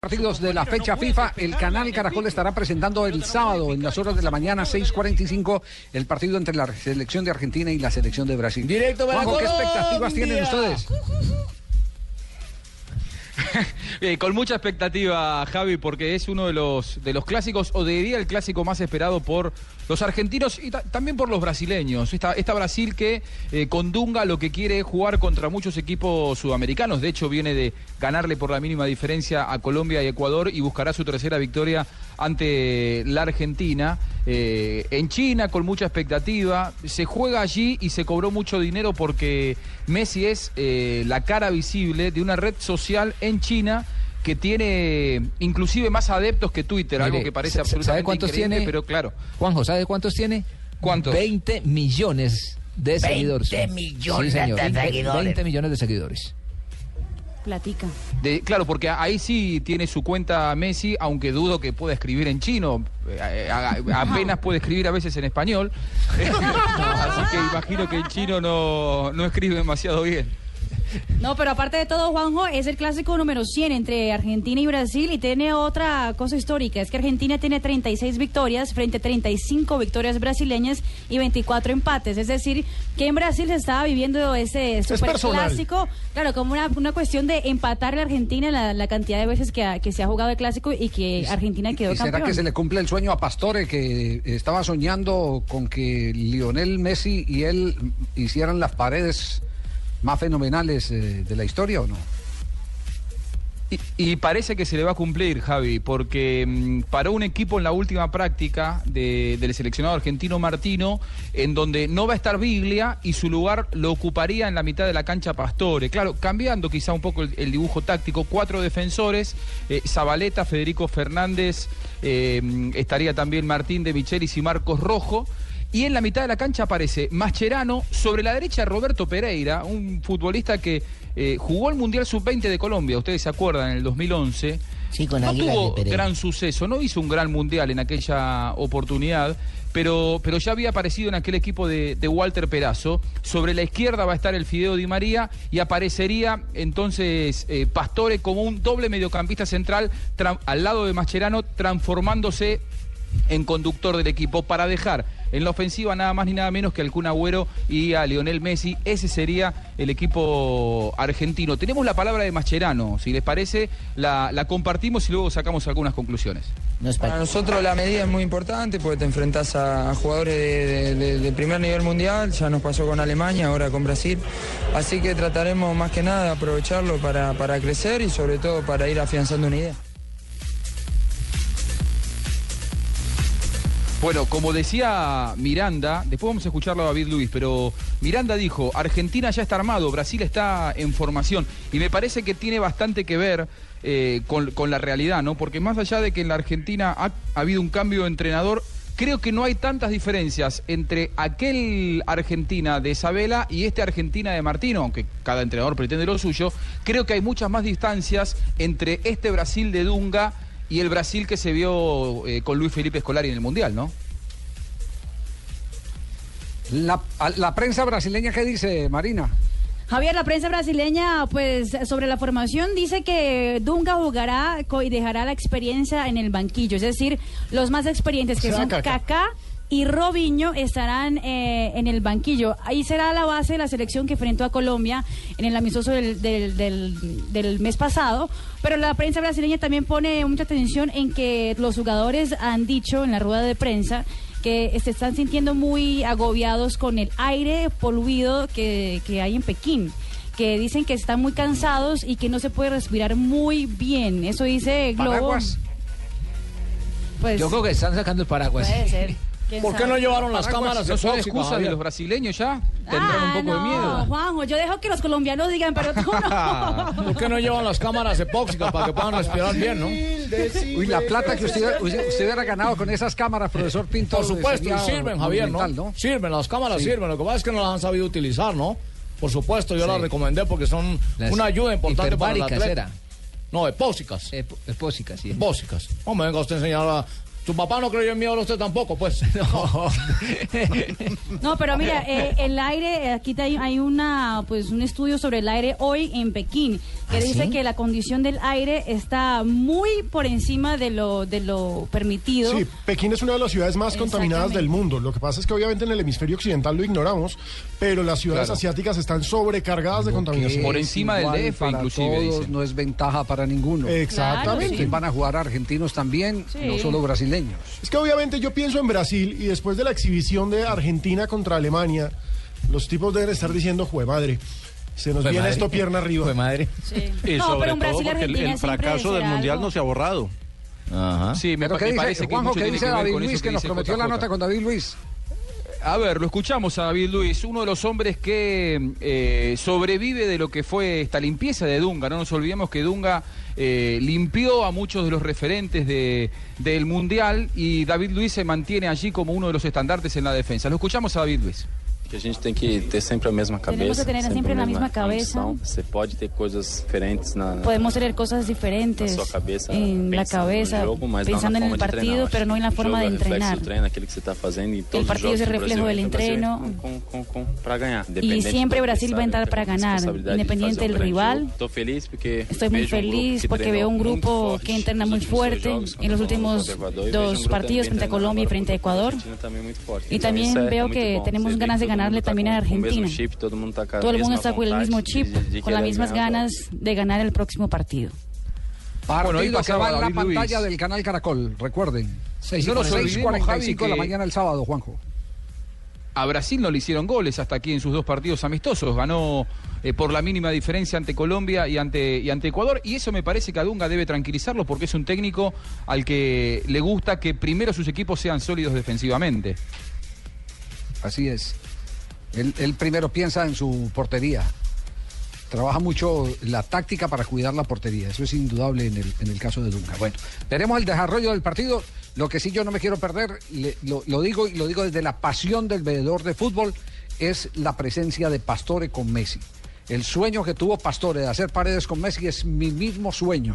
Partidos de la fecha FIFA, el canal Caracol estará presentando el sábado en las horas de la mañana 6:45 el partido entre la selección de Argentina y la selección de Brasil. Directo para Juanjo, ¿qué expectativas tienen ustedes? Eh, con mucha expectativa, Javi, porque es uno de los, de los clásicos, o diría el clásico más esperado por los argentinos y ta- también por los brasileños. Esta, esta Brasil que eh, con Dunga lo que quiere es jugar contra muchos equipos sudamericanos. De hecho, viene de ganarle por la mínima diferencia a Colombia y Ecuador y buscará su tercera victoria ante la Argentina. Eh, en China, con mucha expectativa. Se juega allí y se cobró mucho dinero porque Messi es eh, la cara visible de una red social en China que tiene inclusive más adeptos que Twitter, algo que parece ¿sabe absolutamente cuántos increíble, tiene? pero claro. Juanjo, ¿sabe cuántos tiene? ¿Cuántos? 20 millones de 20 seguidores. millones Sí, señor, de 20 seguidores. 20 millones de seguidores. Platica. De- claro, porque ahí sí tiene su cuenta Messi, aunque dudo que pueda escribir en chino. Eh, a- a- apenas puede escribir a veces en español. Así que imagino que en chino no, no escribe demasiado bien. No, pero aparte de todo, Juanjo, es el clásico número 100 entre Argentina y Brasil y tiene otra cosa histórica, es que Argentina tiene 36 victorias frente a 35 victorias brasileñas y 24 empates, es decir, que en Brasil se estaba viviendo ese super clásico, claro, como una, una cuestión de empatarle a Argentina la, la cantidad de veces que, ha- que se ha jugado el clásico y que Argentina quedó ¿Y será que se le cumple el sueño a Pastore que estaba soñando con que Lionel Messi y él hicieran las paredes más fenomenales eh, de la historia o no? Y, parece que se le va a cumplir, Javi, porque mm, paró un equipo en la última práctica de- del seleccionado argentino Martino, en donde no va a estar Biglia y su lugar lo ocuparía en la mitad de la cancha Pastore. Claro, cambiando quizá un poco el, el dibujo táctico, cuatro defensores, eh, Zabaleta, Federico Fernández, eh, mm, estaría también Martín de Michelis y Marcos Rojo. Y en la mitad de la cancha aparece Mascherano, sobre la derecha Roberto Pereira, un futbolista que eh, jugó el Mundial Sub-20 de Colombia, ustedes se acuerdan, en el 2011. Sí, con no tuvo gran suceso, no hizo un gran Mundial en aquella oportunidad, pero, pero ya había aparecido en aquel equipo de, de Walter Perazo. Sobre la izquierda va a estar el Fideo Di María y aparecería entonces eh, Pastore como un doble mediocampista central tra- al lado de Mascherano, transformándose en conductor del equipo para dejar en la ofensiva nada más ni nada menos que al Kun Agüero y a Lionel Messi. Ese sería el equipo argentino. Tenemos la palabra de Mascherano, si les parece, la, la compartimos y luego sacamos algunas conclusiones. Para nosotros la medida es muy importante porque te enfrentas a, a jugadores de, de- de- de primer nivel mundial, ya nos pasó con Alemania, ahora con Brasil, así que trataremos más que nada de aprovecharlo para, para crecer y sobre todo para ir afianzando una idea. Bueno, como decía Miranda, después vamos a escucharlo a David Luis, pero Miranda dijo, Argentina ya está armado, Brasil está en formación, y me parece que tiene bastante que ver eh, con, la realidad, ¿no? Porque más allá de que en la Argentina ha, ha habido un cambio de entrenador, creo que no hay tantas diferencias entre aquel Argentina de Isabela y este Argentina de Martino, aunque cada entrenador pretende lo suyo, creo que hay muchas más distancias entre este Brasil de Dunga y el Brasil que se vio eh, con Luis Felipe Scolari en el Mundial, ¿no? La, prensa brasileña, ¿qué dice, Marina? Javier, la prensa brasileña, pues sobre la formación dice que Dunga jugará y dejará la experiencia en el banquillo, es decir, los más experientes que O sea, son Kaká. Y Robinho estarán eh, en el banquillo. Ahí será la base de la selección que enfrentó a Colombia en el amistoso del, del- del- del mes pasado. Pero la prensa brasileña también pone mucha atención en que los jugadores han dicho en la rueda de prensa que se están sintiendo muy agobiados con el aire poluido que, que hay en Pekín que dicen que están muy cansados y que no se puede respirar muy bien. Eso dice Globo. Paraguas. Pues, Yo creo que están sacando el paraguas. Puede ser. ¿Quién ¿Por qué sabe? no llevaron las cámaras ¿No son epóxicas, excusas de los brasileños ya? Tendrán un Ah, poco de no, miedo. Juanjo, yo dejo que los colombianos digan, pero tú no. ¿Por qué no llevan las cámaras epóxicas para que puedan respirar bien, no? Uy, la plata que usted, usted, hubiera ganado con esas cámaras, profesor Pinto. Por supuesto, y sirven, Javier, ¿no? monumental, Sirven, las cámaras Sí. sirven. Lo que pasa es que no las han sabido utilizar, ¿no? Por supuesto, yo Sí. las recomendé porque son Las una ayuda importante para el atleta. era. No, epóxicas. Ep- Epósicas, sí. Epóxicas. No me venga usted a enseñar a... Tu papá no creyó en mí, ahora usted tampoco, pues. No, pero mira, eh, el aire, eh, aquí hay, hay una, pues, un estudio sobre el aire hoy en Pekín que dice que la condición del aire está muy por encima de lo, de lo permitido. Sí, Pekín es una de las ciudades más contaminadas del mundo. Lo que pasa es que obviamente en el hemisferio occidental lo ignoramos, pero las ciudades Claro. asiáticas están sobrecargadas de contaminación. Por encima del DF, para inclusive, todos, dicen. no es ventaja para ninguno. Exactamente. Aquí van a jugar argentinos también, Sí. no solo brasileños. Es que obviamente yo pienso en Brasil y después de la exhibición de Argentina contra Alemania, los tipos deben estar diciendo, jue madre, se nos Jue viene madre. esto pierna arriba. Fue madre. Sí. Y No, sobre pero un todo porque el, el siempre fracaso del será mundial algo- no se ha borrado. Ajá. Sí, me, Pero pa- ¿qué me dice, parece que Juanjo, mucho ¿qué tiene dice que ver David con eso Luis que nos prometió la JJ. nota con David Luis? A ver, lo escuchamos a David Luis, uno de los hombres que eh, sobrevive de lo que fue esta limpieza de Dunga. No nos olvidemos que Dunga eh, limpió a muchos de los referentes de, del Mundial y David Luis se mantiene allí como uno de los estandartes en la defensa. Lo escuchamos a David Luis. Que a gente tem que ter sempre a mesma cabeça. Tenemos que tener siempre a la misma cabeza. ambição. Você pode ter coisas diferentes na, Podemos tener cosas diferentes na sua cabeça, en la cabeza, jogo, mas pensando não en na el forma de treinar. partido, pero no en la forma de jogo entrenar. treino, aquilo que você está fazendo e todos El partido os es el reflejo Brasil del entreno. entra com, com, com, para ganhar. Y Independente siempre do Brasil va a entrar para a ganar, independiente um del grande rival. Estou feliz porque Estoy muy um grupo feliz que porque veo un muito grupo forte que entrena muy fuerte en los últimos e dos um grupo partidos frente a Colombia y frente a contra Ecuador. Y también veo que tenemos ganas de todo ganarle también a Argentina. chip, todo el mundo está con el mismo chip, con las mismas ganas de ganar el próximo partido. Partido Bueno, que va en la David Luis. pantalla del canal Caracol, recuerden. No nos olvidemos, 6.45 Javi, de la mañana el sábado, Juanjo. A Brasil no le hicieron goles hasta aquí en sus dos partidos amistosos. Ganó eh, por la mínima diferencia ante Colombia y ante, y ante Ecuador. Y eso me parece que a Dunga debe tranquilizarlo porque es un técnico al que le gusta que primero sus equipos sean sólidos defensivamente. Así es. Él, primero piensa en su portería. Trabaja mucho la táctica para cuidar la portería. Eso es indudable en el, en el caso de Dunga. Bueno, veremos el desarrollo del partido. Lo que sí yo no me quiero perder, lo, digo y lo digo desde la pasión del veedor de fútbol, es la presencia de Pastore con Messi. El sueño que tuvo Pastore de hacer paredes con Messi es mi mismo sueño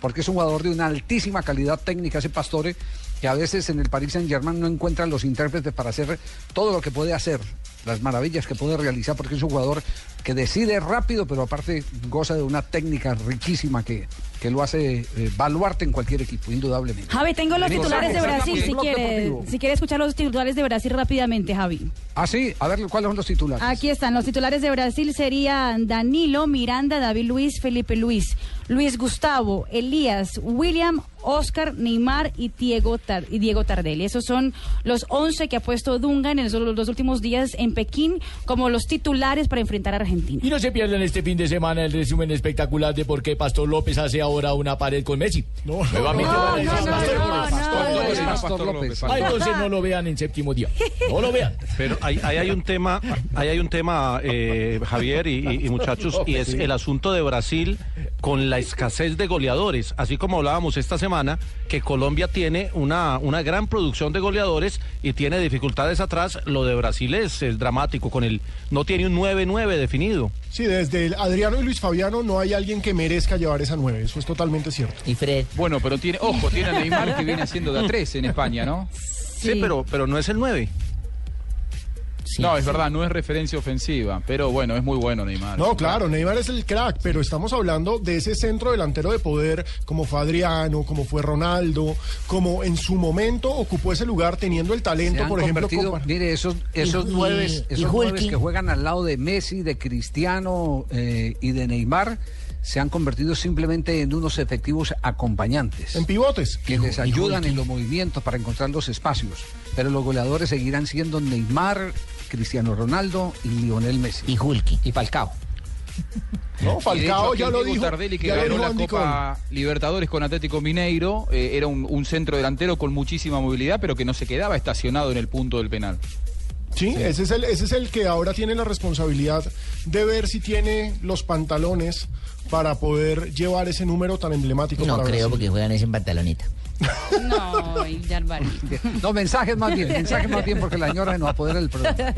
porque es un jugador de una altísima calidad técnica ese Pastore, que a veces en el Paris Saint Germain no encuentran los intérpretes para hacer todo lo que puede hacer, las maravillas que puede realizar, porque es un jugador que decide rápido, pero aparte goza de una técnica riquísima que, que lo hace eh, baluarte en cualquier equipo, indudablemente. Javi, tengo los titulares de Brasil, si quiere, si quiere escuchar los titulares de Brasil rápidamente, Javi. Ah, sí, a ver cuáles son los titulares. Aquí están, los titulares de Brasil serían Danilo, Miranda, David Luis, Felipe Luis, Luis Gustavo, Elías, William, Oscar, Neymar y Diego, Tar- y Diego Tardelli. Esos son los 11 que ha puesto Dunga en los dos últimos días en Pekín como los titulares para enfrentar a Argentina. Y no se pierdan este fin de semana el resumen espectacular de por qué Pastor López hace ahora una pared con Messi. No, Nuevamente no, van a no, decir no, Pastor no, López. Pastor. Ah, entonces no lo vean en séptimo día. No lo vean. Pero ahí, ahí hay un tema, ahí hay un tema, eh, Javier y, y- y muchachos, y es el asunto de Brasil con la escasez de goleadores, así como hablábamos esta semana, que Colombia tiene una, una gran producción de goleadores y tiene dificultades atrás. Lo de Brasil es, es dramático, con el no tiene un 9-9 definido. Sí, desde el Adriano y Luis Fabiano no hay alguien que merezca llevar esa nueve, eso es totalmente cierto. Y Fred. Bueno, pero tiene, ojo, tiene a Neymar que viene haciendo de a tres en España, ¿no? Sí, pero, pero no es el 9. No, es verdad, no es referencia ofensiva, pero bueno, es muy bueno Neymar. No, claro, Neymar es el crack, pero estamos hablando de ese centro delantero de poder como fue Adriano, como fue Ronaldo, como en su momento ocupó ese lugar teniendo el talento, por ejemplo, como- mire, esos, esos Y- nueve, y esos nueves Hulking. que juegan al lado de Messi, de Cristiano eh, y de Neymar, se han convertido simplemente en unos efectivos acompañantes. en pivotes. que les ayudan en los movimientos para encontrar los espacios. Pero los goleadores seguirán siendo Neymar, Cristiano Ronaldo y Lionel Messi. Y Hulky. Y Falcao. No, Falcao hecho, ya lo dijo. Tardelli que ganó la Andy Copa Libertadores con Atlético Mineiro eh, era un, un centro delantero con muchísima movilidad, pero que no se quedaba estacionado en el punto del penal. Sí, Ese, es el, ese es el que ahora tiene la responsabilidad de ver si tiene los pantalones para poder llevar ese número tan emblemático No para creo Brasil. porque juegan ese en pantaloneta. No, ya Barbarito. No, mensajes más bien, mensajes más bien porque la señora nos apodera del programa.